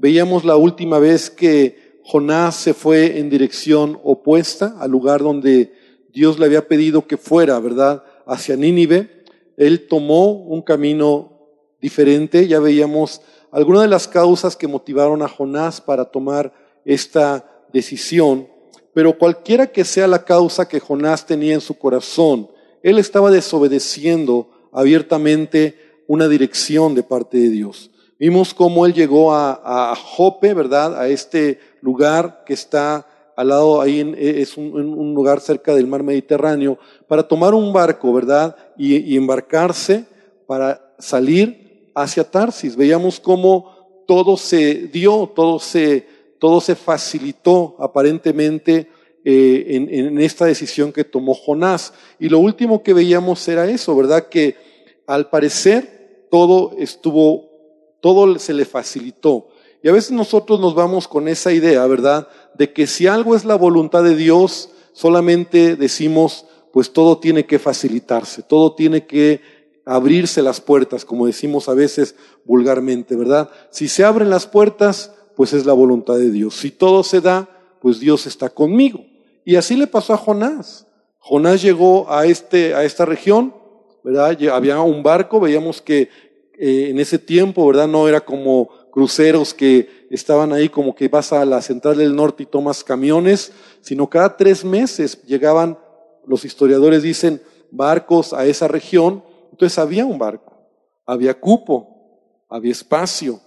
Veíamos la última vez que Jonás se fue en dirección opuesta al lugar donde Dios le había pedido que fuera, ¿verdad? Hacia Nínive. Él tomó un camino diferente. Ya veíamos algunas de las causas que motivaron a Jonás para tomar esta decisión. Pero cualquiera que sea la causa que Jonás tenía en su corazón, él estaba desobedeciendo abiertamente una dirección de parte de Dios. Vimos cómo él llegó a, Jope, ¿verdad? A este lugar que está al lado, ahí es un, lugar cerca del mar Mediterráneo, para tomar un barco, ¿verdad? Y, y embarcarse para salir hacia Tarsis. Veíamos cómo todo se dio, todo se, todo se facilitó aparentemente eh, en, esta decisión que tomó Jonás. Y lo último que veíamos era eso, ¿verdad? Que al parecer todo estuvo, todo se le facilitó. Y a veces nosotros nos vamos con esa idea, ¿verdad? De que si algo es la voluntad de Dios, solamente decimos, pues todo tiene que facilitarse, todo tiene que abrirse las puertas, como decimos a veces vulgarmente, ¿verdad? Si se abren las puertas, pues es la voluntad de Dios. Si todo se da, pues Dios está conmigo. Y así le pasó a Jonás. Jonás llegó a, este, a esta región, ¿verdad? Había un barco, veíamos que eh, en ese tiempo, ¿verdad? No era como cruceros que estaban ahí como que vas a la central del norte y tomas camiones, sino cada tres meses llegaban, los historiadores dicen, barcos a esa región. Entonces había un barco, había cupo, había espacio,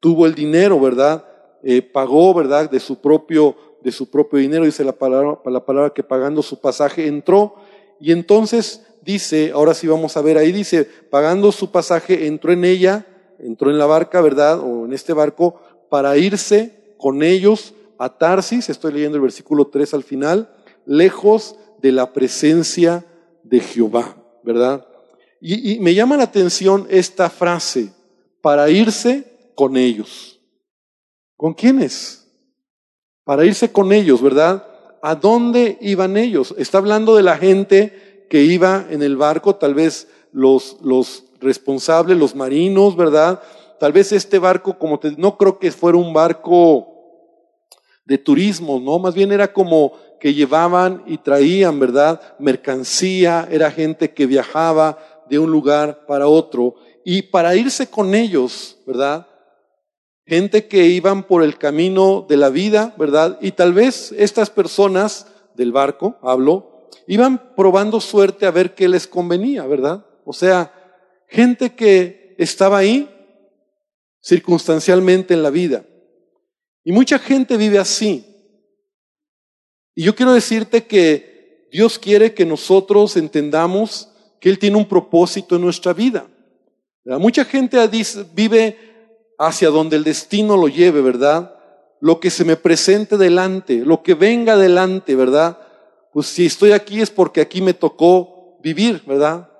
tuvo el dinero, ¿verdad? Eh, pagó, ¿verdad? De su propio de su propio dinero, dice la palabra, la palabra que pagando su pasaje entró. Y entonces dice, ahora sí vamos a ver ahí, dice, pagando su pasaje entró en ella, entró en la barca, ¿verdad? O en este barco, para irse con ellos a Tarsis, estoy leyendo el versículo 3 al final, lejos de la presencia de Jehová, ¿verdad? Y, y me llama la atención esta frase, para irse con ellos. ¿Con quiénes? para irse con ellos, ¿verdad? ¿A dónde iban ellos? Está hablando de la gente que iba en el barco, tal vez los, los responsables, los marinos, ¿verdad? Tal vez este barco, como te, no creo que fuera un barco de turismo, ¿no? Más bien era como que llevaban y traían, ¿verdad? Mercancía, era gente que viajaba de un lugar para otro. Y para irse con ellos, ¿verdad? gente que iban por el camino de la vida, ¿verdad? Y tal vez estas personas del barco, hablo, iban probando suerte a ver qué les convenía, ¿verdad? O sea, gente que estaba ahí circunstancialmente en la vida. Y mucha gente vive así. Y yo quiero decirte que Dios quiere que nosotros entendamos que Él tiene un propósito en nuestra vida. Mucha gente vive hacia donde el destino lo lleve, ¿verdad? Lo que se me presente delante, lo que venga delante, ¿verdad? Pues si estoy aquí es porque aquí me tocó vivir, ¿verdad?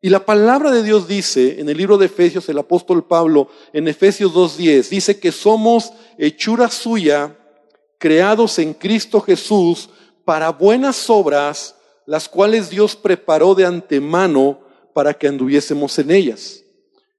Y la palabra de Dios dice en el libro de Efesios, el apóstol Pablo, en Efesios 2.10, dice que somos hechura suya, creados en Cristo Jesús para buenas obras, las cuales Dios preparó de antemano para que anduviésemos en ellas.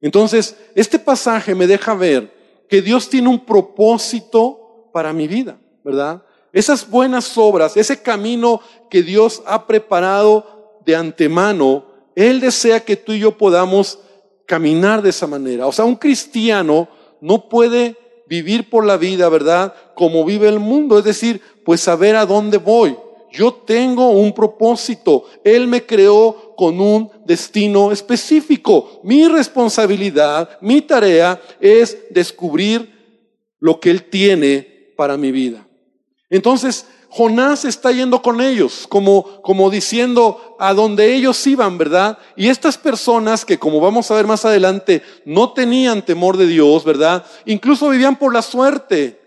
Entonces, este pasaje me deja ver que Dios tiene un propósito para mi vida, ¿verdad? Esas buenas obras, ese camino que Dios ha preparado de antemano, Él desea que tú y yo podamos caminar de esa manera. O sea, un cristiano no puede vivir por la vida, ¿verdad? Como vive el mundo, es decir, pues saber a dónde voy. Yo tengo un propósito. Él me creó con un destino específico. Mi responsabilidad, mi tarea es descubrir lo que Él tiene para mi vida. Entonces, Jonás está yendo con ellos, como, como diciendo a donde ellos iban, ¿verdad? Y estas personas que, como vamos a ver más adelante, no tenían temor de Dios, ¿verdad? Incluso vivían por la suerte.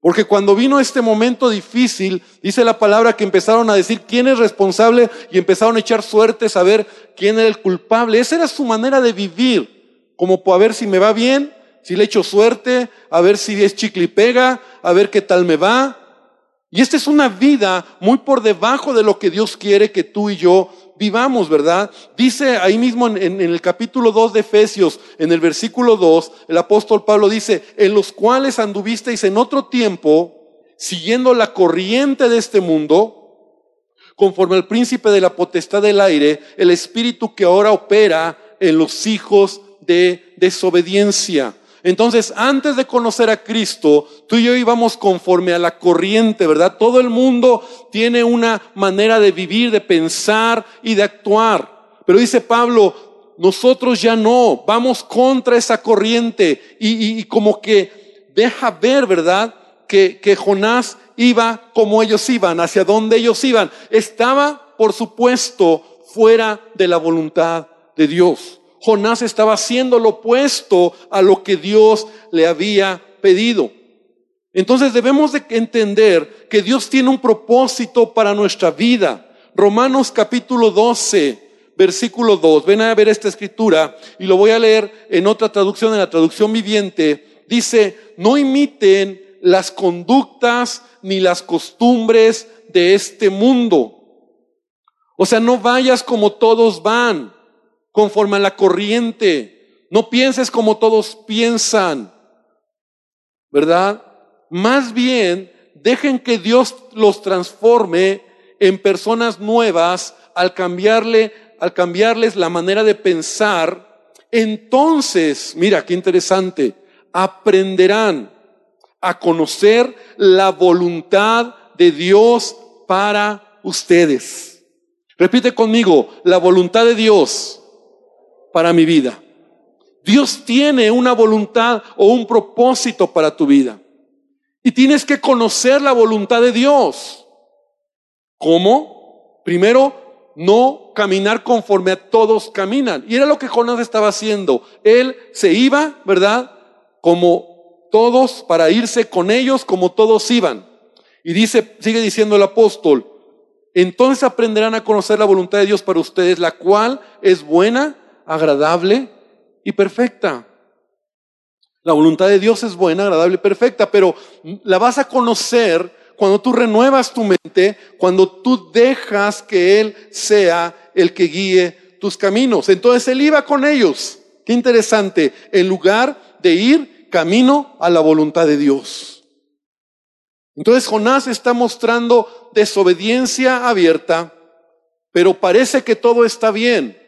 Porque cuando vino este momento difícil, dice la palabra que empezaron a decir quién es responsable y empezaron a echar suertes a ver quién era el culpable. Esa era su manera de vivir, como a ver si me va bien, si le echo suerte, a ver si es chicle y pega, a ver qué tal me va. Y esta es una vida muy por debajo de lo que Dios quiere que tú y yo vivamos, ¿verdad? Dice ahí mismo en, el capítulo 2 de Efesios, en el versículo 2, el apóstol Pablo dice, en los cuales anduvisteis en otro tiempo, siguiendo la corriente de este mundo, conforme al príncipe de la potestad del aire, el espíritu que ahora opera en los hijos de desobediencia. Entonces, antes de conocer a Cristo, tú y yo íbamos conforme a la corriente, ¿verdad? Todo el mundo tiene una manera de vivir, de pensar y de actuar. Pero dice Pablo, nosotros ya no, vamos contra esa corriente y, como que deja ver, ¿verdad? Que, que Jonás iba como ellos iban, hacia donde ellos iban. Estaba, por supuesto, fuera de la voluntad de Dios. Jonás estaba haciendo lo opuesto a lo que Dios le había pedido. Entonces debemos de entender que Dios tiene un propósito para nuestra vida. Romanos capítulo 12, versículo 2. Ven a ver esta escritura y lo voy a leer en otra traducción, en la traducción viviente. Dice, no imiten las conductas ni las costumbres de este mundo. O sea, no vayas como todos van, conforme a la corriente. No pienses como todos piensan, ¿verdad? Más bien, dejen que Dios los transforme en personas nuevas al cambiarle, al cambiarles la manera de pensar. Entonces, mira qué interesante, aprenderán a conocer la voluntad de Dios para ustedes. Repite conmigo, la voluntad de Dios para mi vida. Dios tiene una voluntad o un propósito para tu vida. Y tienes que conocer la voluntad de Dios. ¿Cómo? Primero, no caminar conforme a todos caminan. Y era lo que Jonás estaba haciendo. Él se iba, ¿verdad? Como todos para irse con ellos como todos iban. Y dice, sigue diciendo el apóstol, entonces aprenderán a conocer la voluntad de Dios para ustedes, la cual es buena, agradable y perfecta. La voluntad de Dios es buena, agradable y perfecta, pero la vas a conocer cuando tú renuevas tu mente, cuando tú dejas que Él sea el que guíe tus caminos. Entonces Él iba con ellos. Qué interesante. En lugar de ir camino a la voluntad de Dios. Entonces Jonás está mostrando desobediencia abierta, pero parece que todo está bien.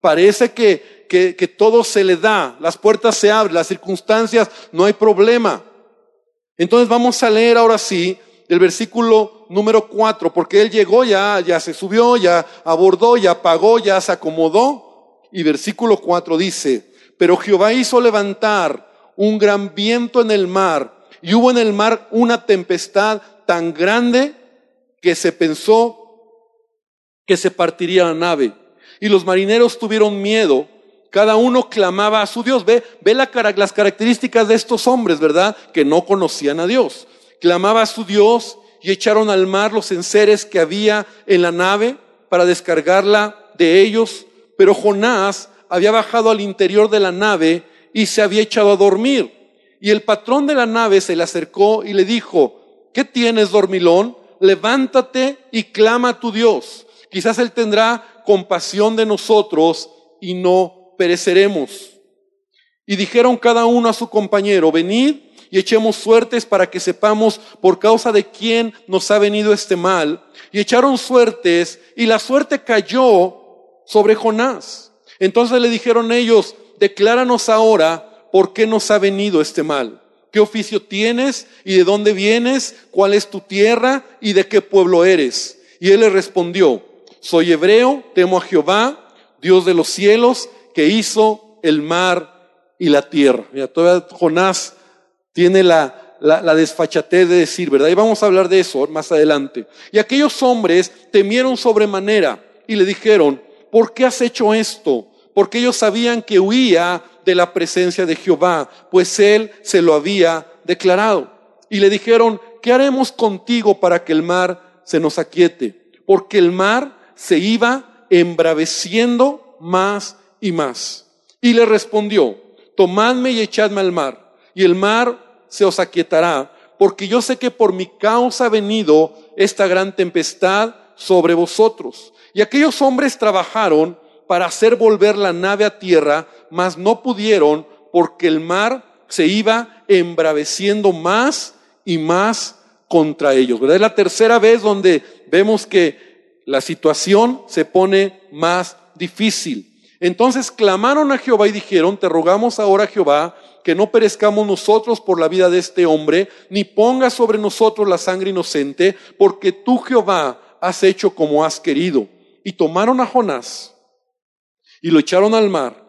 Parece que, que, que, todo se le da, las puertas se abren, las circunstancias, no hay problema. Entonces vamos a leer ahora sí el versículo número cuatro, porque él llegó ya, ya se subió, ya abordó, ya pagó, ya se acomodó. Y versículo cuatro dice, pero Jehová hizo levantar un gran viento en el mar y hubo en el mar una tempestad tan grande que se pensó que se partiría la nave. Y los marineros tuvieron miedo, cada uno clamaba a su Dios. Ve, ve la, las características de estos hombres, ¿verdad? Que no conocían a Dios. Clamaba a su Dios y echaron al mar los enseres que había en la nave para descargarla de ellos. Pero Jonás había bajado al interior de la nave y se había echado a dormir. Y el patrón de la nave se le acercó y le dijo, ¿qué tienes, dormilón? Levántate y clama a tu Dios. Quizás Él tendrá compasión de nosotros y no pereceremos. Y dijeron cada uno a su compañero, venid y echemos suertes para que sepamos por causa de quién nos ha venido este mal. Y echaron suertes y la suerte cayó sobre Jonás. Entonces le dijeron ellos, decláranos ahora por qué nos ha venido este mal. ¿Qué oficio tienes y de dónde vienes? ¿Cuál es tu tierra y de qué pueblo eres? Y él le respondió, soy hebreo, temo a Jehová, Dios de los cielos, que hizo el mar y la tierra. Mira, todavía Jonás tiene la, la, la desfachatez de decir, ¿verdad? Y vamos a hablar de eso más adelante. Y aquellos hombres temieron sobremanera y le dijeron, ¿por qué has hecho esto? porque ellos sabían que huía de la presencia de Jehová, pues él se lo había declarado. Y le dijeron, ¿qué haremos contigo para que el mar se nos aquiete? Porque el mar se iba embraveciendo más y más. Y le respondió, tomadme y echadme al mar, y el mar se os aquietará, porque yo sé que por mi causa ha venido esta gran tempestad sobre vosotros. Y aquellos hombres trabajaron para hacer volver la nave a tierra, mas no pudieron porque el mar se iba embraveciendo más y más contra ellos. Es la tercera vez donde vemos que la situación se pone más difícil. Entonces clamaron a Jehová y dijeron, te rogamos ahora Jehová que no perezcamos nosotros por la vida de este hombre, ni pongas sobre nosotros la sangre inocente, porque tú Jehová has hecho como has querido. Y tomaron a Jonás y lo echaron al mar,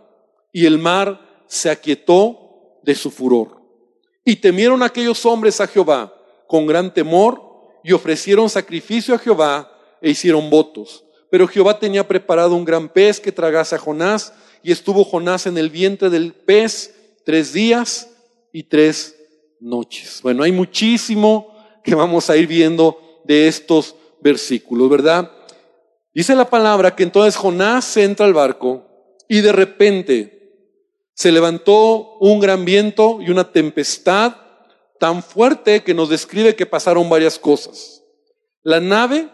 y el mar se aquietó de su furor. Y temieron aquellos hombres a Jehová con gran temor, y ofrecieron sacrificio a Jehová e hicieron votos. Pero Jehová tenía preparado un gran pez que tragase a Jonás, y estuvo Jonás en el vientre del pez tres días y tres noches. Bueno, hay muchísimo que vamos a ir viendo de estos versículos, ¿verdad? Dice la palabra que entonces Jonás entra al barco y de repente se levantó un gran viento y una tempestad tan fuerte que nos describe que pasaron varias cosas. La nave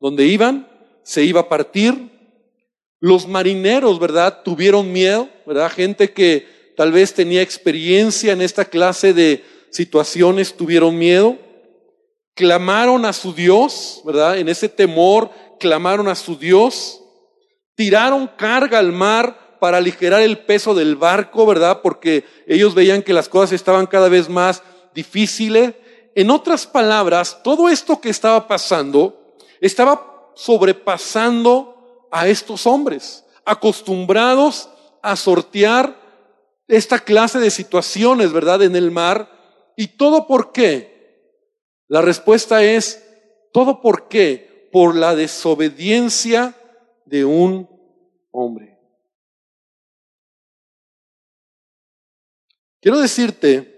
donde iban se iba a partir. Los marineros, ¿verdad? Tuvieron miedo, ¿verdad? Gente que tal vez tenía experiencia en esta clase de situaciones tuvieron miedo. Clamaron a su Dios, ¿verdad? En ese temor clamaron a su Dios. Tiraron carga al mar para aligerar el peso del barco, ¿verdad? Porque ellos veían que las cosas estaban cada vez más difíciles. En otras palabras, todo esto que estaba pasando estaba sobrepasando a estos hombres, acostumbrados a sortear esta clase de situaciones, ¿verdad? En el mar. ¿Y todo por qué? La respuesta es, todo por qué? Por la desobediencia de un hombre. Quiero decirte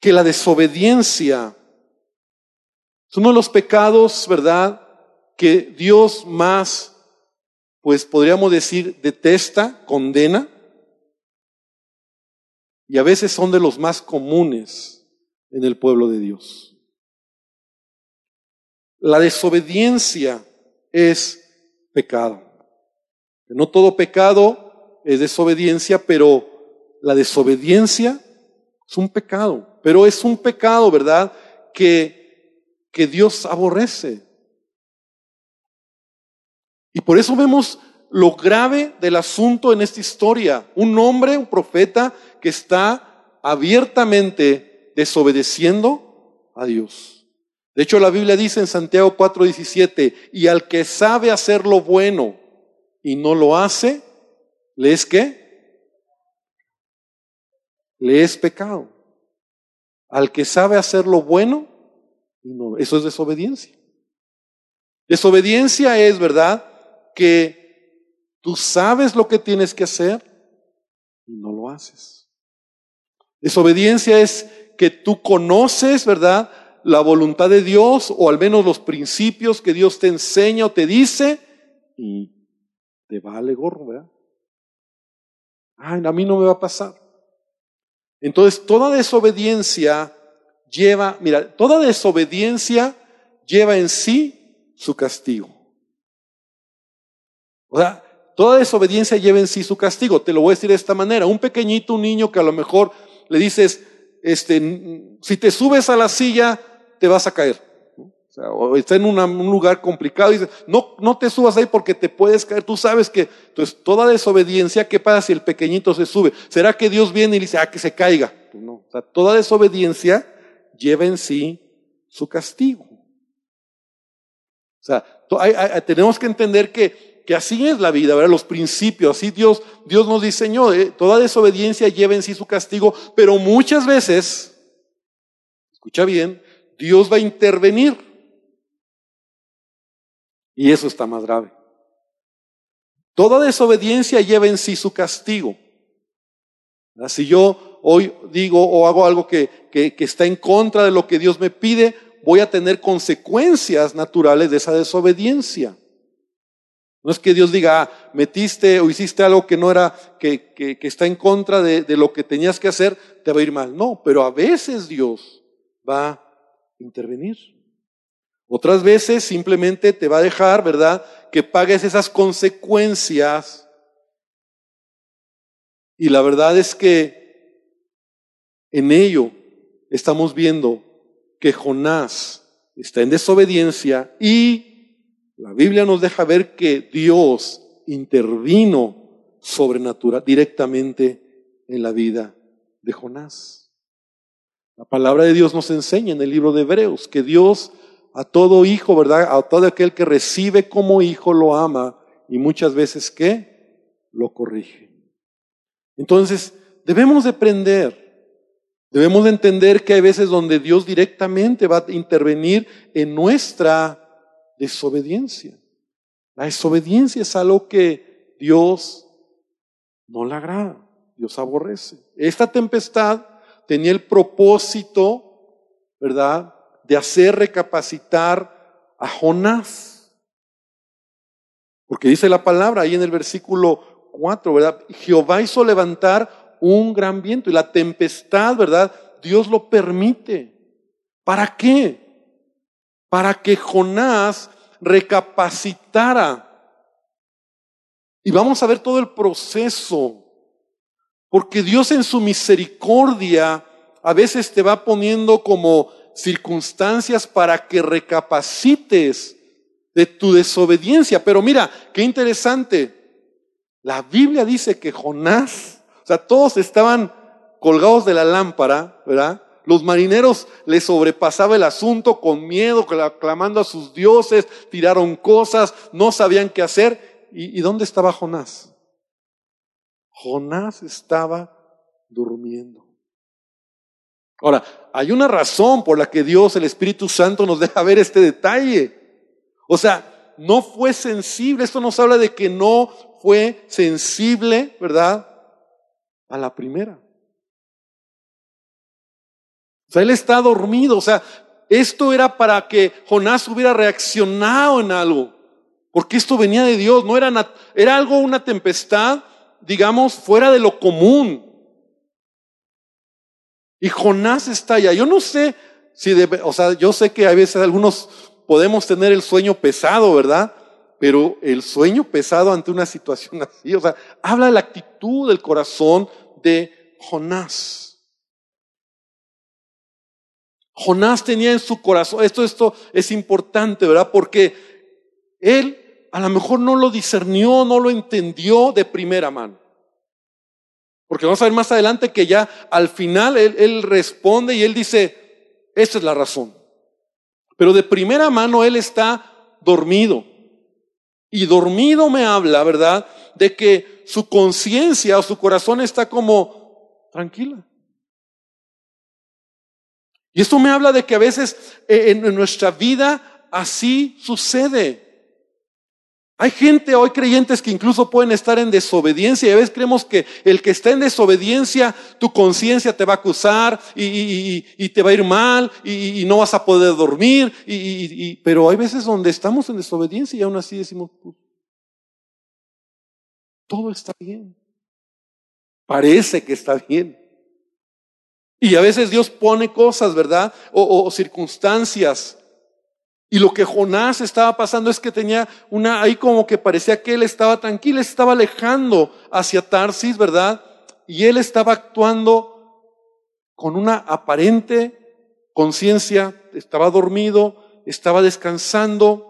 que la desobediencia es uno de los pecados, ¿verdad? Que Dios más, pues podríamos decir, detesta, condena, y a veces son de los más comunes en el pueblo de Dios. La desobediencia es pecado. No todo pecado es desobediencia, pero la desobediencia es un pecado. Pero es un pecado, ¿verdad? Que, que Dios aborrece. Y por eso vemos lo grave del asunto en esta historia. Un hombre, un profeta, que está abiertamente desobedeciendo a Dios. De hecho, la Biblia dice en Santiago 4:17, y al que sabe hacer lo bueno y no lo hace, ¿le es qué? Le es pecado. Al que sabe hacer lo bueno, no, eso es desobediencia. Desobediencia es, ¿verdad? Que tú sabes lo que tienes que hacer y no lo haces. Desobediencia es que tú conoces, ¿verdad? La voluntad de Dios o al menos los principios que Dios te enseña o te dice y te vale gorro, ¿verdad? Ay, a mí no me va a pasar. Entonces, toda desobediencia lleva, mira, toda desobediencia lleva en sí su castigo. O sea, toda desobediencia lleva en sí su castigo. Te lo voy a decir de esta manera. Un pequeñito, un niño que a lo mejor le dices, este, si te subes a la silla, te vas a caer. O, sea, o está en un lugar complicado y dices, no, no te subas ahí porque te puedes caer. Tú sabes que, entonces, toda desobediencia, ¿qué pasa si el pequeñito se sube? ¿Será que Dios viene y dice, ah, que se caiga? Pues no. O sea, toda desobediencia lleva en sí su castigo. O sea, tenemos que entender que que así es la vida, ¿verdad? Los principios, así Dios, Dios nos diseñó. ¿eh? Toda desobediencia lleva en sí su castigo, pero muchas veces, escucha bien, Dios va a intervenir. Y eso está más grave. Toda desobediencia lleva en sí su castigo. Si yo hoy digo o hago algo que, que, que está en contra de lo que Dios me pide, voy a tener consecuencias naturales de esa desobediencia. No es que Dios diga, ah, metiste o hiciste algo que no era, que, que, está en contra de, de, lo que tenías que hacer, te va a ir mal. No, pero a veces Dios va a intervenir. Otras veces simplemente te va a dejar, ¿verdad? Que pagues esas consecuencias. Y la verdad es que en ello estamos viendo que Jonás está en desobediencia y la Biblia nos deja ver que Dios intervino sobrenatural directamente en la vida de Jonás. La palabra de Dios nos enseña en el libro de Hebreos que Dios a todo hijo, ¿verdad? A todo aquel que recibe como hijo lo ama y muchas veces ¿qué? Lo corrige. Entonces, debemos de aprender, debemos de entender que hay veces donde Dios directamente va a intervenir en nuestra desobediencia. La desobediencia es algo que Dios no le agrada, Dios aborrece. Esta tempestad tenía el propósito, ¿verdad?, de hacer recapacitar a Jonás. Porque dice la palabra ahí en el versículo 4, ¿verdad? Jehová hizo levantar un gran viento y la tempestad, ¿verdad? Dios lo permite. ¿Para qué? Para que Jonás recapacitara. Y vamos a ver todo el proceso. Porque Dios en su misericordia a veces te va poniendo como circunstancias para que recapacites de tu desobediencia. Pero mira, qué interesante. La Biblia dice que Jonás, o sea, todos estaban colgados de la lámpara, ¿verdad? Los marineros les sobrepasaba el asunto con miedo, clamando a sus dioses, tiraron cosas, no sabían qué hacer. ¿Y, dónde estaba Jonás? Jonás estaba durmiendo. Ahora, hay una razón por la que Dios, el Espíritu Santo, nos deja ver este detalle. O sea, no fue sensible. Esto nos habla de que no fue sensible, ¿verdad? A la primera. O sea, él está dormido. O sea, esto era para que Jonás hubiera reaccionado en algo. Porque esto venía de Dios. No era, era algo, una tempestad, digamos, fuera de lo común. Y Jonás está allá. Yo no sé si, debe, o sea, yo sé que a veces algunos podemos tener el sueño pesado, ¿verdad? Pero el sueño pesado ante una situación así, o sea, habla de la actitud del corazón de Jonás. Jonás tenía en su corazón, esto, esto es importante, ¿verdad? Porque él a lo mejor no lo discernió, no lo entendió de primera mano. Porque vamos a ver más adelante que ya al final él, responde y él dice, esta es la razón. Pero de primera mano él está dormido. Y dormido me habla, ¿verdad? De que su conciencia o su corazón está como tranquila. Y esto me habla de que a veces eh, en nuestra vida así sucede. Hay gente hoy creyentes que incluso pueden estar en desobediencia y a veces creemos que el que está en desobediencia, tu conciencia te va a acusar y, te va a ir mal y, no vas a poder dormir. pero hay veces donde estamos en desobediencia y aún así decimos, pues, todo está bien. Parece que está bien. Y a veces Dios pone cosas, ¿verdad? o circunstancias y lo que Jonás estaba pasando es que tenía una, ahí como que parecía que él estaba tranquilo, estaba alejando hacia Tarsis, ¿verdad? Y él estaba actuando con una aparente conciencia, estaba dormido, estaba descansando,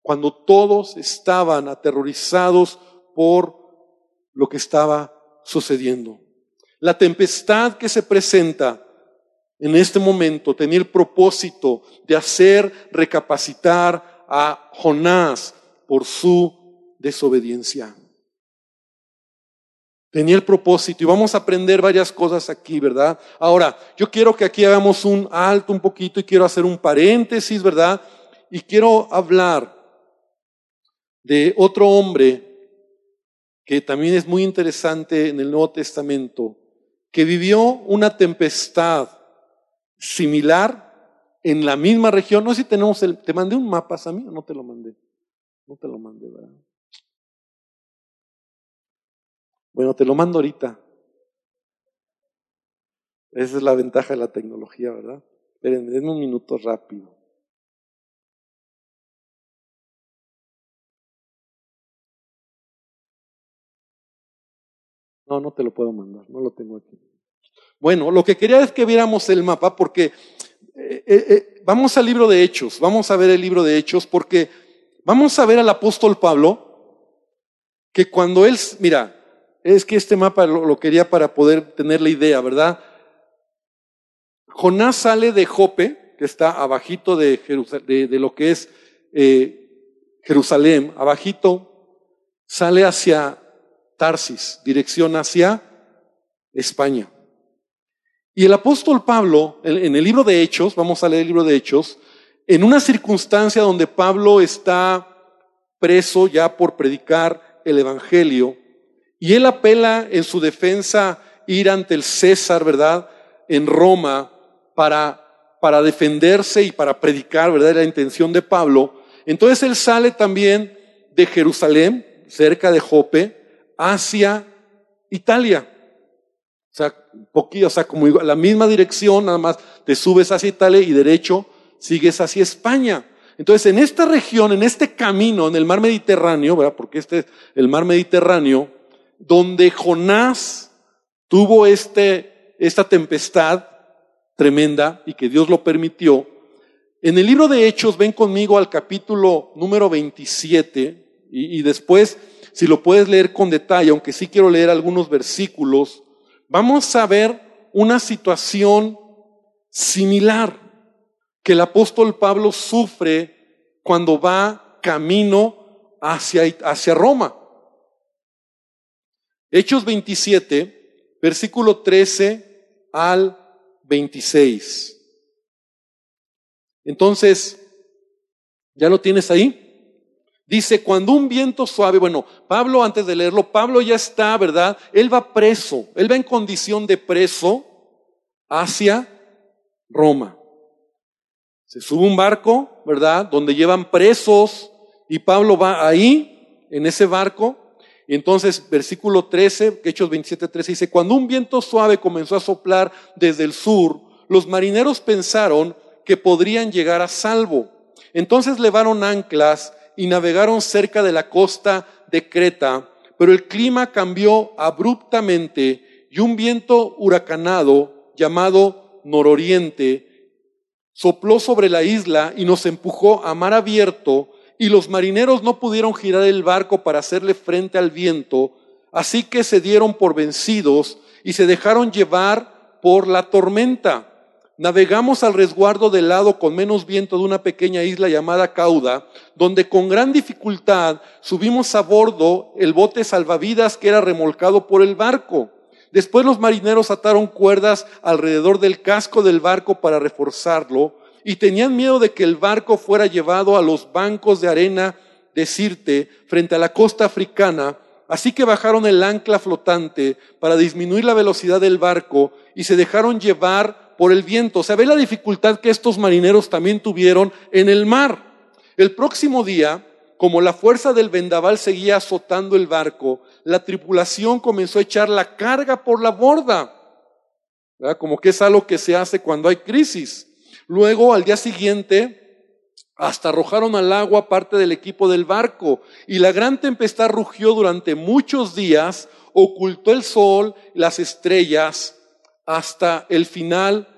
cuando todos estaban aterrorizados por lo que estaba sucediendo. La tempestad que se presenta en este momento tenía el propósito de hacer recapacitar a Jonás por su desobediencia. Tenía el propósito y vamos a aprender varias cosas aquí, ¿verdad? Ahora, yo quiero que aquí hagamos un alto un poquito y quiero hacer un paréntesis, ¿verdad? Y quiero hablar de otro hombre que también es muy interesante en el Nuevo Testamento, que vivió una tempestad similar en la misma región. No sé si tenemos el. ¿Te mandé un mapa, o no te lo mandé? No te lo mandé, ¿verdad? Bueno, te lo mando ahorita. Esa es la ventaja de la tecnología, ¿verdad? Esperen, denme un minuto rápido. No, no te lo puedo mandar, no lo tengo aquí. Bueno, lo que quería es que viéramos el mapa porque eh, eh, eh, vamos al libro de Hechos, vamos a ver el libro de Hechos porque vamos a ver al apóstol Pablo que cuando él, mira, es que este mapa lo, quería para poder tener la idea, ¿verdad? Jonás sale de Jope, que está abajito de, de, lo que es Jerusalén, abajito, sale hacia Tarsis, dirección hacia España. Y el apóstol Pablo, en el libro de Hechos, vamos a leer el libro de Hechos, en una circunstancia donde Pablo está preso ya por predicar el Evangelio, y él apela en su defensa ir ante el César, ¿verdad? En Roma para, para defenderse y para predicar, ¿verdad? La intención de Pablo. Entonces él sale también de Jerusalén, cerca de Jope, hacia Italia. O sea, poquito, o sea, como la misma dirección, nada más te subes hacia Italia y derecho sigues hacia España. Entonces, en esta región, en este camino, en el mar Mediterráneo, ¿verdad? Porque este es el mar Mediterráneo, donde Jonás tuvo este, esta tempestad tremenda y que Dios lo permitió. En el libro de Hechos, ven conmigo al capítulo número 27 y, y después, si lo puedes leer con detalle, aunque sí quiero leer algunos versículos, vamos a ver una situación similar que el apóstol Pablo sufre cuando va camino hacia, hacia Roma. Hechos 27, versículo 13 al 26. Entonces, ¿ya lo tienes ahí? Dice, cuando un viento suave, bueno, Pablo antes de leerlo, Pablo ya está, ¿verdad? Él va preso, él va en condición de preso hacia Roma. Se sube un barco, ¿verdad? Donde llevan presos y Pablo va ahí, en ese barco. Entonces, versículo 13, Hechos 27, 13 dice, cuando un viento suave comenzó a soplar desde el sur, los marineros pensaron que podrían llegar a salvo. Entonces levaron anclas y navegaron cerca de la costa de Creta, pero el clima cambió abruptamente y un viento huracanado llamado nororiente sopló sobre la isla y nos empujó a mar abierto y los marineros no pudieron girar el barco para hacerle frente al viento, así que se dieron por vencidos y se dejaron llevar por la tormenta navegamos al resguardo del lado con menos viento de una pequeña isla llamada Cauda, donde con gran dificultad subimos a bordo el bote salvavidas que era remolcado por el barco. Después los marineros ataron cuerdas alrededor del casco del barco para reforzarlo y tenían miedo de que el barco fuera llevado a los bancos de arena de Sirte frente a la costa africana, así que bajaron el ancla flotante para disminuir la velocidad del barco y se dejaron llevar por el viento. O sea, ve la dificultad que estos marineros también tuvieron en el mar. El próximo día, como la fuerza del vendaval seguía azotando el barco, la tripulación comenzó a echar la carga por la borda. Como que es algo que se hace cuando hay crisis. Luego, al día siguiente, hasta arrojaron al agua parte del equipo del barco y la gran tempestad rugió durante muchos días, ocultó el sol, las estrellas hasta el final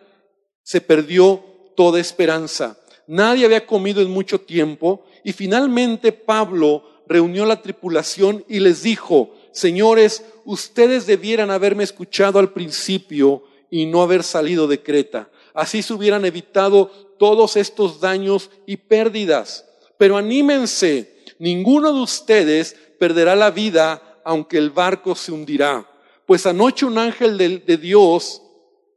se perdió toda esperanza. Nadie había comido en mucho tiempo y finalmente Pablo reunió la tripulación y les dijo, señores, ustedes debieran haberme escuchado al principio y no haber salido de Creta. Así se hubieran evitado todos estos daños y pérdidas. Pero anímense, ninguno de ustedes perderá la vida aunque el barco se hundirá pues anoche un ángel de, Dios,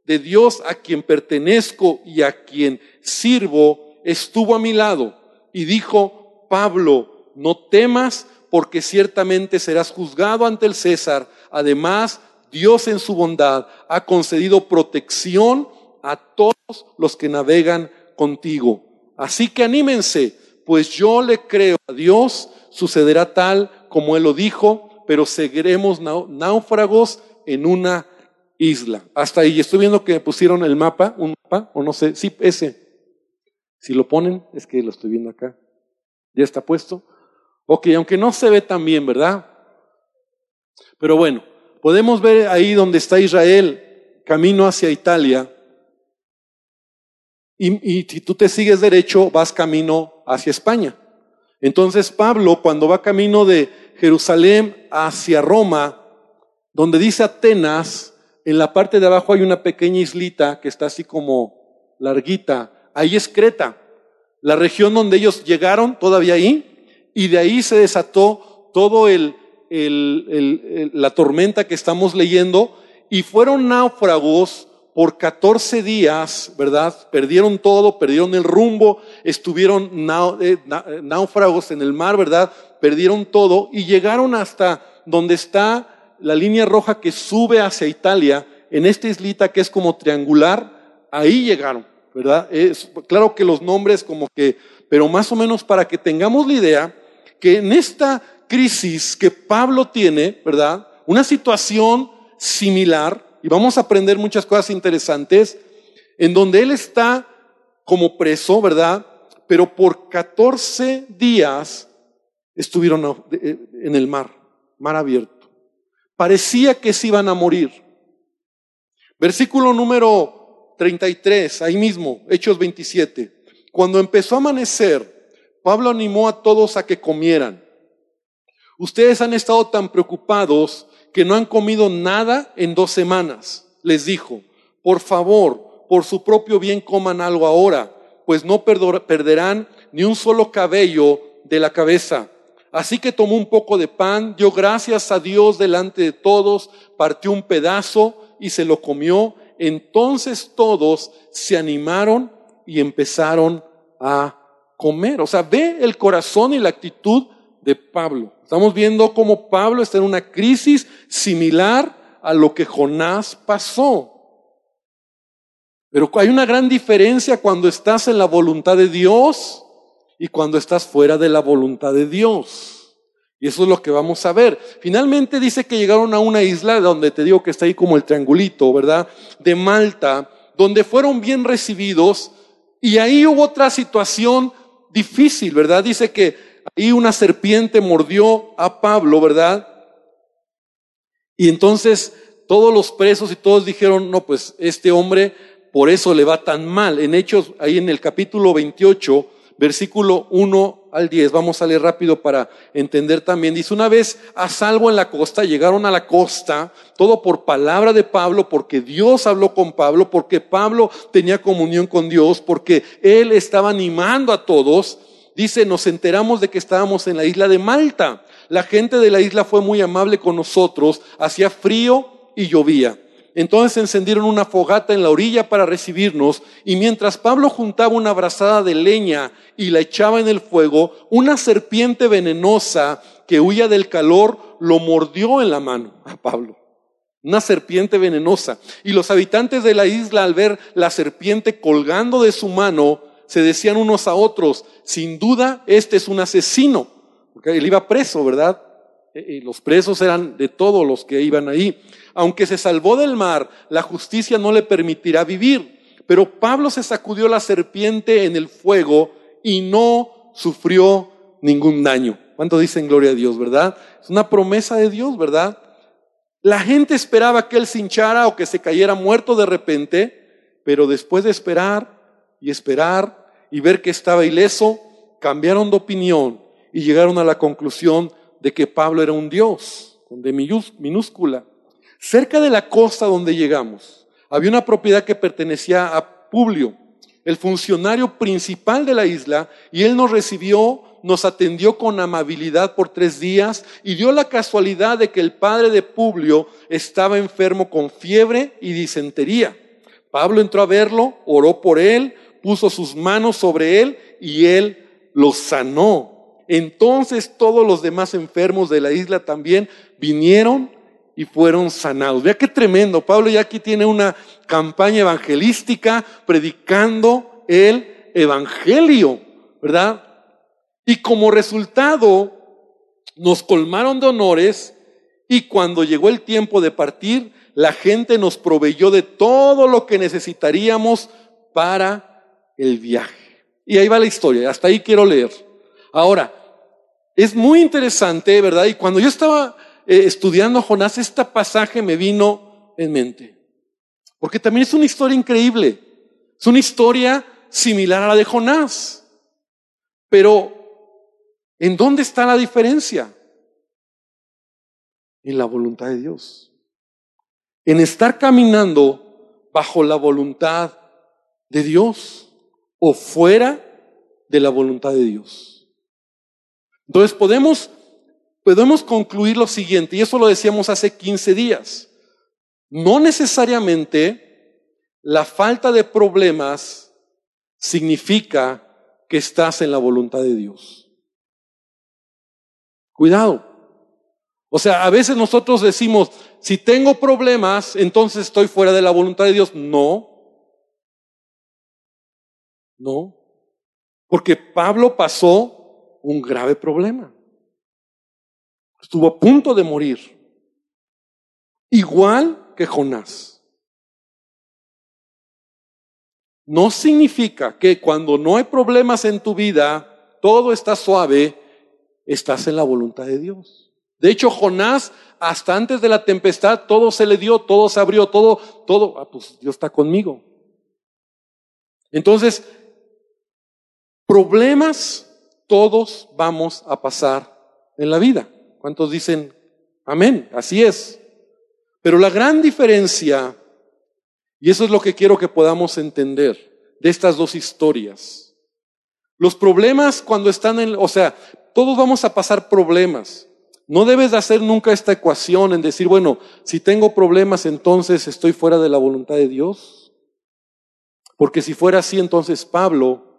de Dios a quien pertenezco y a quien sirvo, estuvo a mi lado y dijo, Pablo, no temas porque ciertamente serás juzgado ante el César. Además, Dios en su bondad ha concedido protección a todos los que navegan contigo. Así que anímense, pues yo le creo a Dios, sucederá tal como Él lo dijo, pero seguiremos náufragos en una isla. Hasta ahí. Estoy viendo que pusieron el mapa, un mapa, o no sé, sí, ese. Si lo ponen, es que lo estoy viendo acá. Ya está puesto. Ok, aunque no se ve tan bien, ¿verdad? Pero bueno, podemos ver ahí donde está Israel, camino hacia Italia. Y, y si tú te sigues derecho, vas camino hacia España. Entonces Pablo, cuando va camino de Jerusalén hacia Roma, donde dice Atenas, en la parte de abajo hay una pequeña islita que está así como larguita. Ahí es Creta, la región donde ellos llegaron, todavía ahí, y de ahí se desató todo el, la tormenta que estamos leyendo, y fueron náufragos por 14 días, ¿verdad? Perdieron todo, perdieron el rumbo, estuvieron eh, náufragos en el mar, ¿verdad? Perdieron todo y llegaron hasta donde está la línea roja que sube hacia Italia, en esta islita que es como triangular, ahí llegaron, ¿verdad? Es, claro que los nombres como que, pero más o menos para que tengamos la idea que en esta crisis que Pablo tiene, ¿verdad? Una situación similar, y vamos a aprender muchas cosas interesantes, en donde él está como preso, ¿verdad? Pero por 14 días estuvieron en el mar, mar abierto. Parecía que se iban a morir. Versículo número 33, ahí mismo, Hechos 27. Cuando empezó a amanecer, Pablo animó a todos a que comieran. Ustedes han estado tan preocupados que no han comido nada en dos semanas. Les dijo, por favor, por su propio bien coman algo ahora, pues no perderán ni un solo cabello de la cabeza. Así que tomó un poco de pan, dio gracias a Dios delante de todos, partió un pedazo y se lo comió. Entonces todos se animaron y empezaron a comer. O sea, ve el corazón y la actitud de Pablo. Estamos viendo cómo Pablo está en una crisis similar a lo que Jonás pasó. Pero hay una gran diferencia cuando estás en la voluntad de Dios y cuando estás fuera de la voluntad de Dios. Y eso es lo que vamos a ver. Finalmente dice que llegaron a una isla donde te digo que está ahí como el triangulito, ¿verdad? De Malta, donde fueron bien recibidos y ahí hubo otra situación difícil, ¿verdad? Dice que y una serpiente mordió a Pablo, ¿verdad? Y entonces todos los presos y todos dijeron, no, pues este hombre por eso le va tan mal. En Hechos, ahí en el capítulo 28, versículo 1 al 10, vamos a leer rápido para entender también. Dice, una vez a salvo en la costa, llegaron a la costa, todo por palabra de Pablo, porque Dios habló con Pablo, porque Pablo tenía comunión con Dios, porque él estaba animando a todos. Dice, nos enteramos de que estábamos en la isla de Malta. La gente de la isla fue muy amable con nosotros, hacía frío y llovía. Entonces encendieron una fogata en la orilla para recibirnos y mientras Pablo juntaba una brazada de leña y la echaba en el fuego, una serpiente venenosa que huía del calor lo mordió en la mano a Pablo. Una serpiente venenosa. Y los habitantes de la isla al ver la serpiente colgando de su mano, se decían unos a otros, sin duda este es un asesino, porque él iba preso, ¿verdad? E, y los presos eran de todos los que iban ahí. Aunque se salvó del mar, la justicia no le permitirá vivir. Pero Pablo se sacudió la serpiente en el fuego y no sufrió ningún daño. ¿Cuánto dicen gloria a Dios, verdad? Es una promesa de Dios, ¿verdad? La gente esperaba que él se hinchara o que se cayera muerto de repente, pero después de esperar y esperar y ver que estaba ileso, cambiaron de opinión y llegaron a la conclusión de que Pablo era un dios, de minúscula. Cerca de la costa donde llegamos, había una propiedad que pertenecía a Publio, el funcionario principal de la isla, y él nos recibió, nos atendió con amabilidad por tres días y dio la casualidad de que el padre de Publio estaba enfermo con fiebre y disentería. Pablo entró a verlo, oró por él, puso sus manos sobre él y él lo sanó. Entonces todos los demás enfermos de la isla también vinieron y fueron sanados. Vea qué tremendo. Pablo ya aquí tiene una campaña evangelística predicando el evangelio, ¿verdad? Y como resultado nos colmaron de honores y cuando llegó el tiempo de partir, la gente nos proveyó de todo lo que necesitaríamos para el viaje. Y ahí va la historia, hasta ahí quiero leer. Ahora, es muy interesante, ¿verdad? Y cuando yo estaba eh, estudiando a Jonás, este pasaje me vino en mente. Porque también es una historia increíble. Es una historia similar a la de Jonás. Pero, ¿en dónde está la diferencia? En la voluntad de Dios. En estar caminando bajo la voluntad de Dios o fuera de la voluntad de Dios. Entonces podemos, podemos concluir lo siguiente, y eso lo decíamos hace 15 días. No necesariamente la falta de problemas significa que estás en la voluntad de Dios. Cuidado. O sea, a veces nosotros decimos, si tengo problemas, entonces estoy fuera de la voluntad de Dios. No. No. Porque Pablo pasó un grave problema. Estuvo a punto de morir. Igual que Jonás. no significa que cuando no hay problemas en tu vida, todo está suave, estás en la voluntad de Dios. De hecho, Jonás, hasta antes de la tempestad, todo se le dio, todo se abrió, todo, todo, ah, pues Dios está conmigo. Entonces, problemas todos vamos a pasar en la vida. ¿Cuántos dicen amén? Así es. Pero la gran diferencia y eso es lo que quiero que podamos entender de estas dos historias. Los problemas cuando están en, o sea, todos vamos a pasar problemas. No debes de hacer nunca esta ecuación en decir, bueno, si tengo problemas entonces estoy fuera de la voluntad de Dios. Porque si fuera así entonces Pablo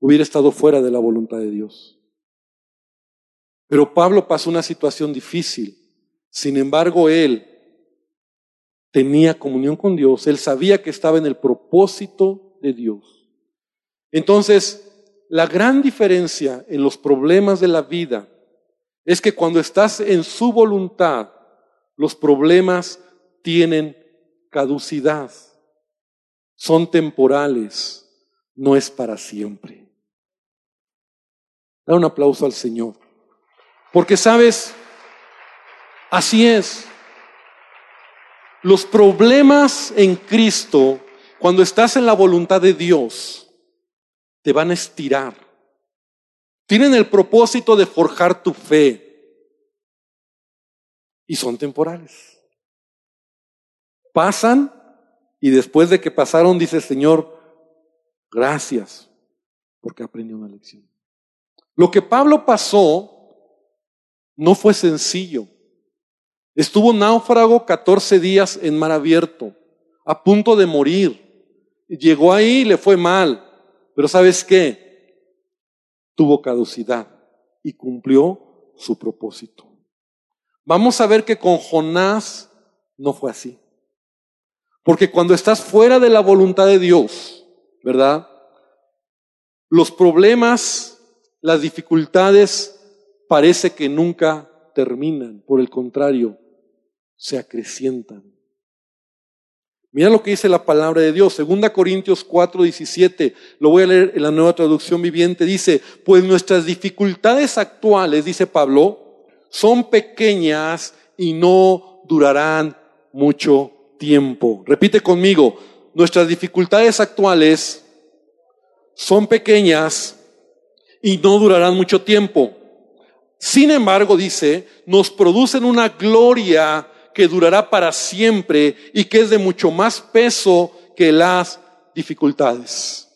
hubiera estado fuera de la voluntad de Dios. Pero Pablo pasó una situación difícil. Sin embargo, él tenía comunión con Dios, él sabía que estaba en el propósito de Dios. Entonces, la gran diferencia en los problemas de la vida es que cuando estás en su voluntad, los problemas tienen caducidad, son temporales, no es para siempre. Da un aplauso al Señor. Porque sabes, así es. Los problemas en Cristo, cuando estás en la voluntad de Dios, te van a estirar. Tienen el propósito de forjar tu fe. Y son temporales. Pasan y después de que pasaron, dice el Señor, gracias, porque aprendí una lección. Lo que Pablo pasó no fue sencillo. Estuvo náufrago 14 días en mar abierto, a punto de morir. Llegó ahí y le fue mal. Pero ¿sabes qué? Tuvo caducidad y cumplió su propósito. Vamos a ver que con Jonás no fue así. Porque cuando estás fuera de la voluntad de Dios, ¿verdad? Los problemas, las dificultades parece que nunca terminan. Por el contrario, se acrecientan. Mira lo que dice la palabra de Dios, 2 Corintios 4, 17, lo voy a leer en la nueva traducción viviente, dice, pues nuestras dificultades actuales, dice Pablo, son pequeñas y no durarán mucho tiempo. Repite conmigo, nuestras dificultades actuales son pequeñas y no durarán mucho tiempo. Sin embargo, dice, nos producen una gloria que durará para siempre y que es de mucho más peso que las dificultades.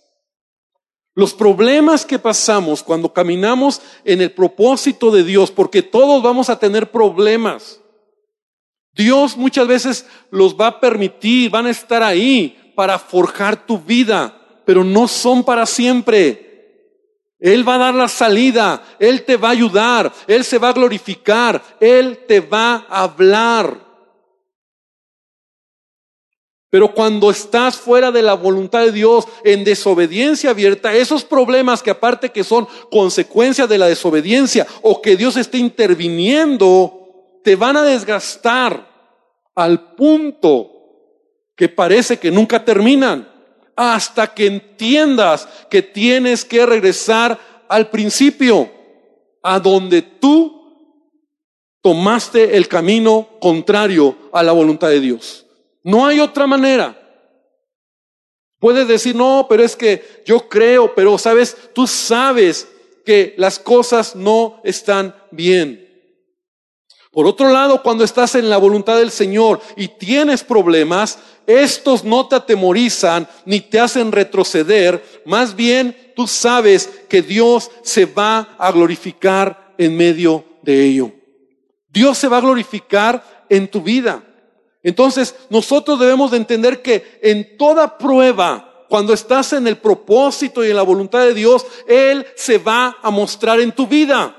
Los problemas que pasamos cuando caminamos en el propósito de Dios, porque todos vamos a tener problemas. Dios muchas veces los va a permitir, van a estar ahí para forjar tu vida, pero no son para siempre. Él va a dar la salida, Él te va a ayudar, Él se va a glorificar, Él te va a hablar. Pero cuando estás fuera de la voluntad de Dios, en desobediencia abierta, esos problemas que aparte que son consecuencia de la desobediencia o que Dios esté interviniendo, te van a desgastar al punto que parece que nunca terminan, hasta que entiendas que tienes que regresar al principio, a donde tú tomaste el camino contrario a la voluntad de Dios. No hay otra manera. Puedes decir, no, pero es que yo creo, pero sabes, tú sabes que las cosas no están bien. Por otro lado, cuando estás en la voluntad del Señor y tienes problemas, estos no te atemorizan ni te hacen retroceder, más bien tú sabes que Dios se va a glorificar en medio de ello. Dios se va a glorificar en tu vida. Entonces, nosotros debemos de entender que en toda prueba, cuando estás en el propósito y en la voluntad de Dios, Él se va a mostrar en tu vida.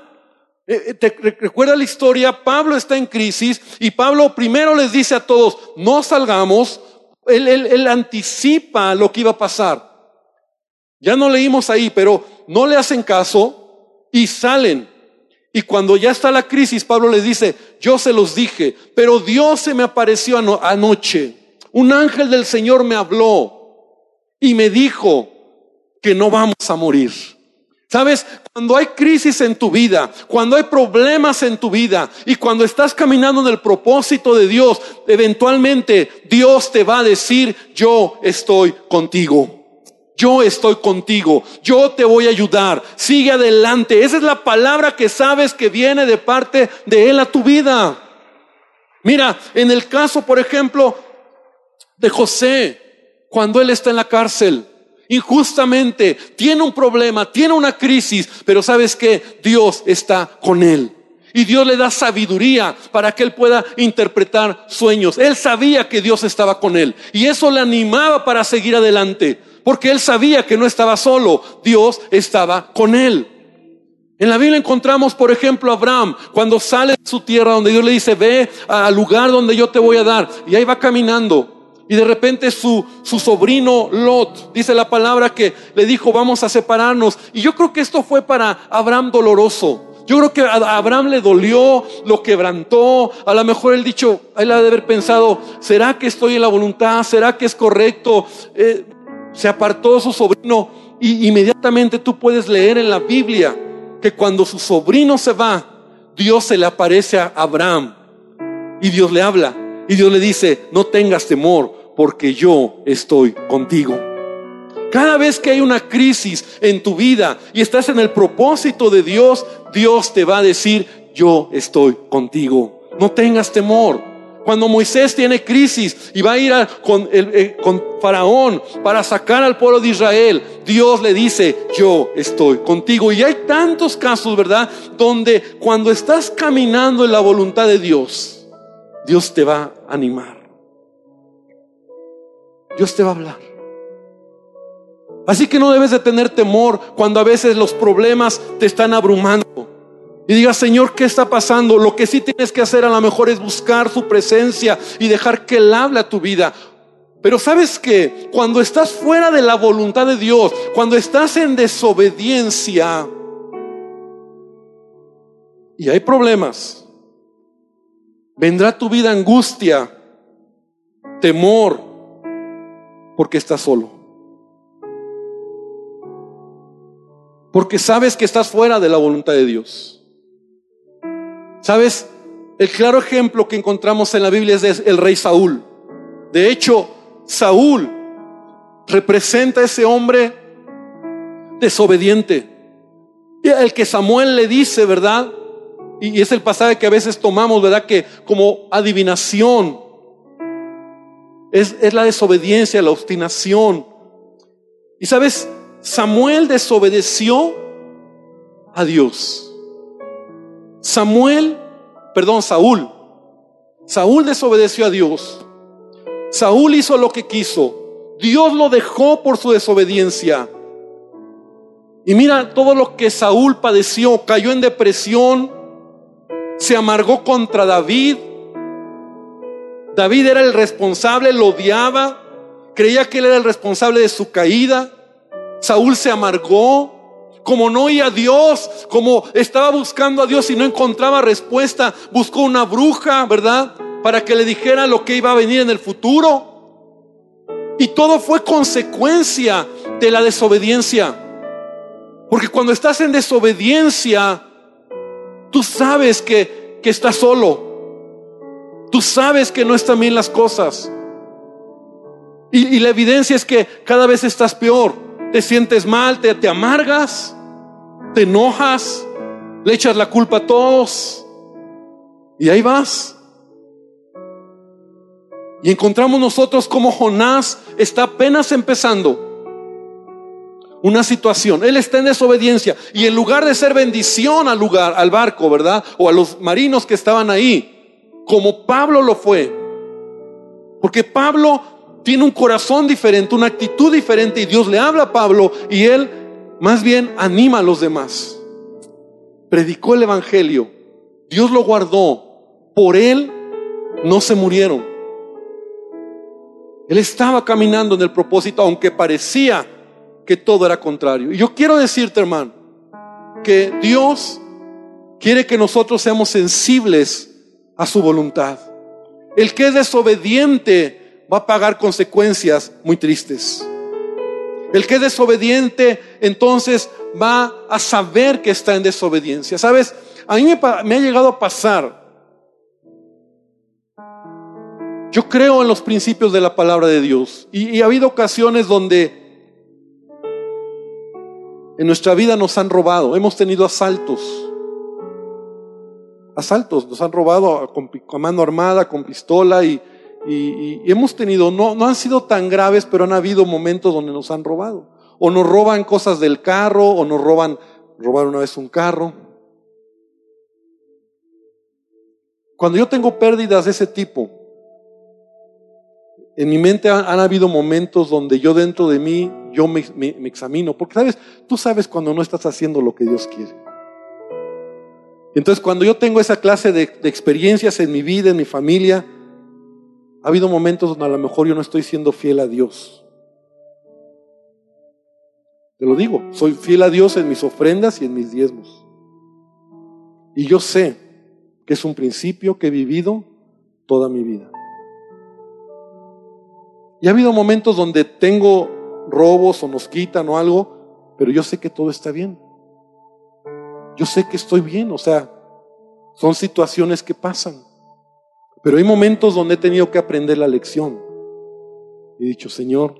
Eh, eh, ¿Te recuerda la historia? Pablo está en crisis y Pablo primero les dice a todos, no salgamos. Él, él, anticipa lo que iba a pasar. Ya no leímos ahí, pero no le hacen caso y salen. Y cuando ya está la crisis, Pablo les dice, yo se los dije, pero Dios se me apareció anoche. Un ángel del Señor me habló y me dijo que no vamos a morir. Sabes, cuando hay crisis en tu vida, cuando hay problemas en tu vida y cuando estás caminando en el propósito de Dios, eventualmente Dios te va a decir, yo estoy contigo. Yo estoy contigo, yo te voy a ayudar, sigue adelante. Esa es la palabra que sabes que viene de parte de Él a tu vida. Mira, en el caso, por ejemplo, de José, cuando Él está en la cárcel, injustamente, tiene un problema, tiene una crisis, pero sabes que Dios está con él. Y Dios le da sabiduría para que él pueda interpretar sueños. Él sabía que Dios estaba con él. Y eso le animaba para seguir adelante. Porque él sabía que no estaba solo. Dios estaba con él. En la Biblia encontramos, por ejemplo, a Abraham, cuando sale de su tierra, donde Dios le dice, ve al lugar donde yo te voy a dar. Y ahí va caminando. Y de repente su, su sobrino Lot, dice la palabra que le dijo, vamos a separarnos. Y yo creo que esto fue para Abraham doloroso. Yo creo que a Abraham le dolió, lo quebrantó. A lo mejor él dicho, él ha de haber pensado, ¿será que estoy en la voluntad? ¿Será que es correcto? Eh, se apartó su sobrino y inmediatamente tú puedes leer en la Biblia que cuando su sobrino se va, Dios se le aparece a Abraham y Dios le habla y Dios le dice, no tengas temor porque yo estoy contigo. Cada vez que hay una crisis en tu vida y estás en el propósito de Dios, Dios te va a decir, yo estoy contigo. No tengas temor. Cuando Moisés tiene crisis y va a ir con, eh, con Faraón para sacar al pueblo de Israel, Dios le dice, yo estoy contigo. Y hay tantos casos, ¿verdad? Donde cuando estás caminando en la voluntad de Dios, Dios te va a animar. Dios te va a hablar. Así que no debes de tener temor cuando a veces los problemas te están abrumando. Y digas, Señor, ¿qué está pasando? Lo que sí tienes que hacer a lo mejor es buscar su presencia y dejar que Él hable a tu vida. Pero sabes que cuando estás fuera de la voluntad de Dios, cuando estás en desobediencia y hay problemas, Vendrá tu vida angustia, temor, porque estás solo. Porque sabes que estás fuera de la voluntad de Dios. ¿Sabes? El claro ejemplo que encontramos en la Biblia es el rey Saúl. De hecho, Saúl representa a ese hombre desobediente. El que Samuel le dice, ¿verdad? Y es el pasaje que a veces tomamos, ¿verdad? Que como adivinación es, es la desobediencia, la obstinación. Y sabes, Samuel desobedeció a Dios. Samuel, perdón, Saúl. Saúl desobedeció a Dios. Saúl hizo lo que quiso. Dios lo dejó por su desobediencia. Y mira todo lo que Saúl padeció. Cayó en depresión, se amargó contra David. David era el responsable, lo odiaba, creía que él era el responsable de su caída. Saúl se amargó, como no oía a Dios, como estaba buscando a Dios y no encontraba respuesta, buscó una bruja, ¿verdad? Para que le dijera lo que iba a venir en el futuro. Y todo fue consecuencia de la desobediencia. Porque cuando estás en desobediencia, Tú sabes que que estás solo. Tú sabes que no están bien las cosas. Y, la evidencia es que cada vez estás peor. Te sientes mal, te, te amargas, te enojas, le echas la culpa a todos. Y ahí vas. Y encontramos nosotros como Jonás está apenas empezando una situación. Él está en desobediencia y en lugar de ser bendición al lugar, al barco, ¿verdad? O a los marinos que estaban ahí, como Pablo lo fue. Porque Pablo tiene un corazón diferente, una actitud diferente y Dios le habla a Pablo y él más bien anima a los demás. Predicó el evangelio. Dios lo guardó. Por él no se murieron. Él estaba caminando en el propósito, aunque parecía que todo era contrario. Y yo quiero decirte, hermano, que Dios quiere que nosotros seamos sensibles a su voluntad. El que es desobediente va a pagar consecuencias muy tristes. El que es desobediente entonces va a saber que está en desobediencia. ¿Sabes? A mí me, ha llegado a pasar. Yo creo en los principios de la palabra de Dios. Y, y ha habido ocasiones donde en nuestra vida nos han robado, hemos tenido asaltos. Asaltos, nos han robado con, mano armada, con pistola y, hemos tenido, no, no han sido tan graves, pero han habido momentos donde nos han robado. O nos roban cosas del carro, o nos roban, robar una vez un carro. Cuando yo tengo pérdidas de ese tipo, en mi mente han, habido momentos donde yo dentro de mí, yo me, examino, porque sabes, tú sabes cuando no estás haciendo lo que Dios quiere. Entonces cuando yo tengo esa clase de, experiencias en mi vida, en mi familia, ha habido momentos donde a lo mejor yo no estoy siendo fiel a Dios. Te lo digo, soy fiel a Dios en mis ofrendas y en mis diezmos. Y yo sé que es un principio que he vivido toda mi vida. Y ha habido momentos donde tengo robos o nos quitan o algo, pero yo sé que todo está bien. Yo sé que estoy bien, o sea, son situaciones que pasan. Pero hay momentos donde he tenido que aprender la lección. He dicho, Señor,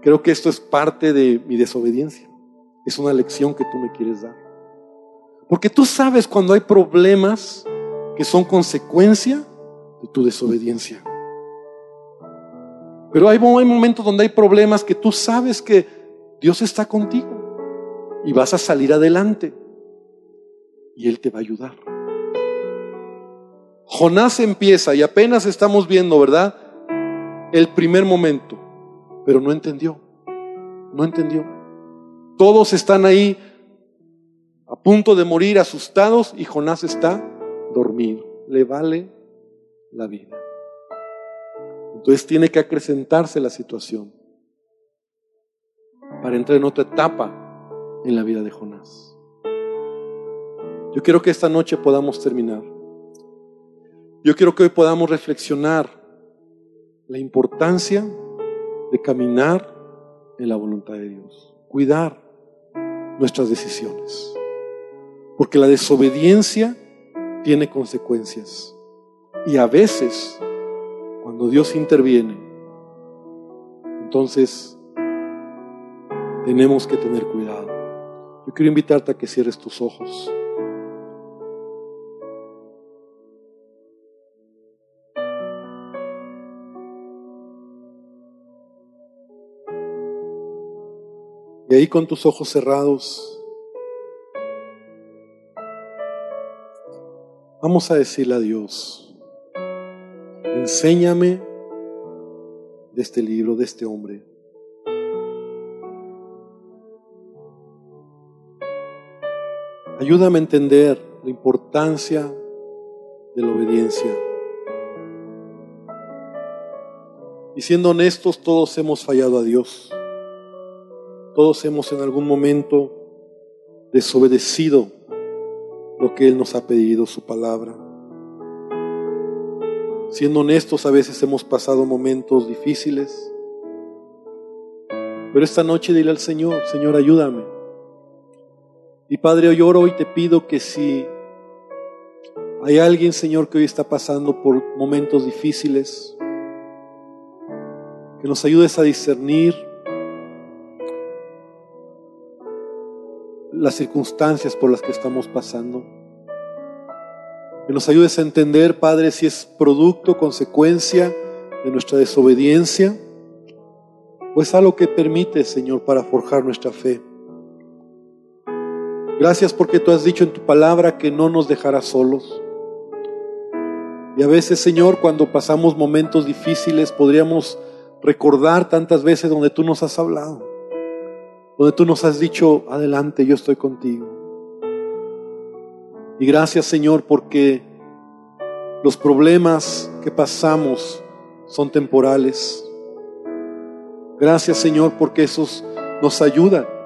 creo que esto es parte de mi desobediencia. Es una lección que tú me quieres dar. Porque tú sabes cuando hay problemas que son consecuencia de tu desobediencia. Pero hay, momentos donde hay problemas que tú sabes que Dios está contigo y vas a salir adelante y Él te va a ayudar. Jonás empieza y apenas estamos viendo, ¿verdad? El primer momento, pero no entendió, no entendió. Todos están ahí a punto de morir, asustados, y Jonás está dormido. Le vale la vida. Entonces tiene que acrecentarse la situación para entrar en otra etapa en la vida de Jonás. Yo quiero que esta noche podamos terminar. Yo quiero que hoy podamos reflexionar la importancia de caminar en la voluntad de Dios, cuidar nuestras decisiones, porque la desobediencia tiene consecuencias y a veces cuando Dios interviene, entonces tenemos que tener cuidado. Yo quiero invitarte a que cierres tus ojos. Y ahí con tus ojos cerrados, vamos a decirle a Dios, Enséñame de este libro, de este hombre. Ayúdame a entender la importancia de la obediencia. Y siendo honestos, todos hemos fallado a Dios. Todos hemos en algún momento desobedecido lo que Él nos ha pedido, su palabra. Siendo honestos, a veces hemos pasado momentos difíciles. Pero esta noche dile al Señor, Señor, ayúdame. Y Padre, hoy oro y te pido que si Hay alguien, Señor, que hoy está pasando por momentos difíciles. Que nos ayudes a discernir las circunstancias por las que estamos pasando. Que nos ayudes a entender, Padre, si es producto, consecuencia de nuestra desobediencia o es algo que permite, Señor, para forjar nuestra fe. Gracias porque tú has dicho en tu palabra que no nos dejarás solos. Y a veces, Señor, cuando pasamos momentos difíciles, podríamos recordar tantas veces donde tú nos has hablado, donde tú nos has dicho, adelante, yo estoy contigo. Y gracias, Señor, porque los problemas que pasamos son temporales. Gracias, Señor, porque esos nos ayudan.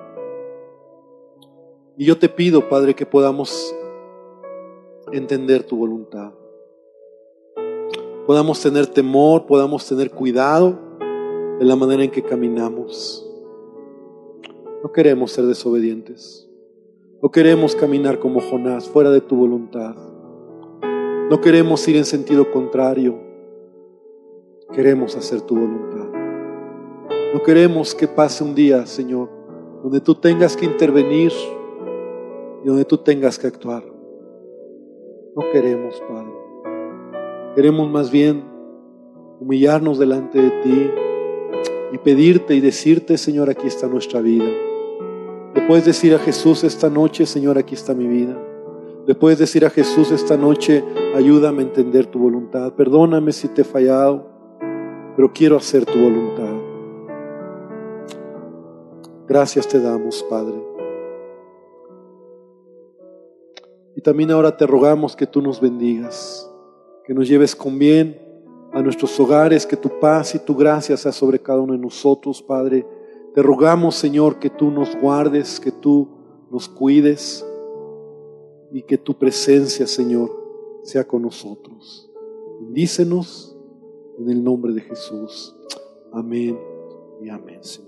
Y yo te pido, Padre, que podamos entender tu voluntad podamos tener temor, podamos tener cuidado de la manera en que caminamos. No queremos ser desobedientes. No queremos caminar como Jonás, fuera de tu voluntad. No queremos ir en sentido contrario. Queremos hacer tu voluntad. No queremos que pase un día, Señor, donde tú tengas que intervenir y donde tú tengas que actuar. No queremos, Padre. Queremos más bien humillarnos delante de ti y pedirte y decirte, Señor, aquí está nuestra vida. Le puedes decir a Jesús esta noche, Señor, aquí está mi vida. Le puedes decir a Jesús esta noche, ayúdame a entender tu voluntad. Perdóname si te he fallado, pero quiero hacer tu voluntad. Gracias te damos, Padre. También ahora te rogamos que tú nos bendigas que nos lleves con bien a nuestros hogares, que tu paz y tu gracia sea sobre cada uno de nosotros, Padre. Te rogamos, Señor, que tú nos guardes, que tú nos cuides y que tu presencia, Señor, sea con nosotros. Bendícenos en el nombre de Jesús. Amén y amén, Señor.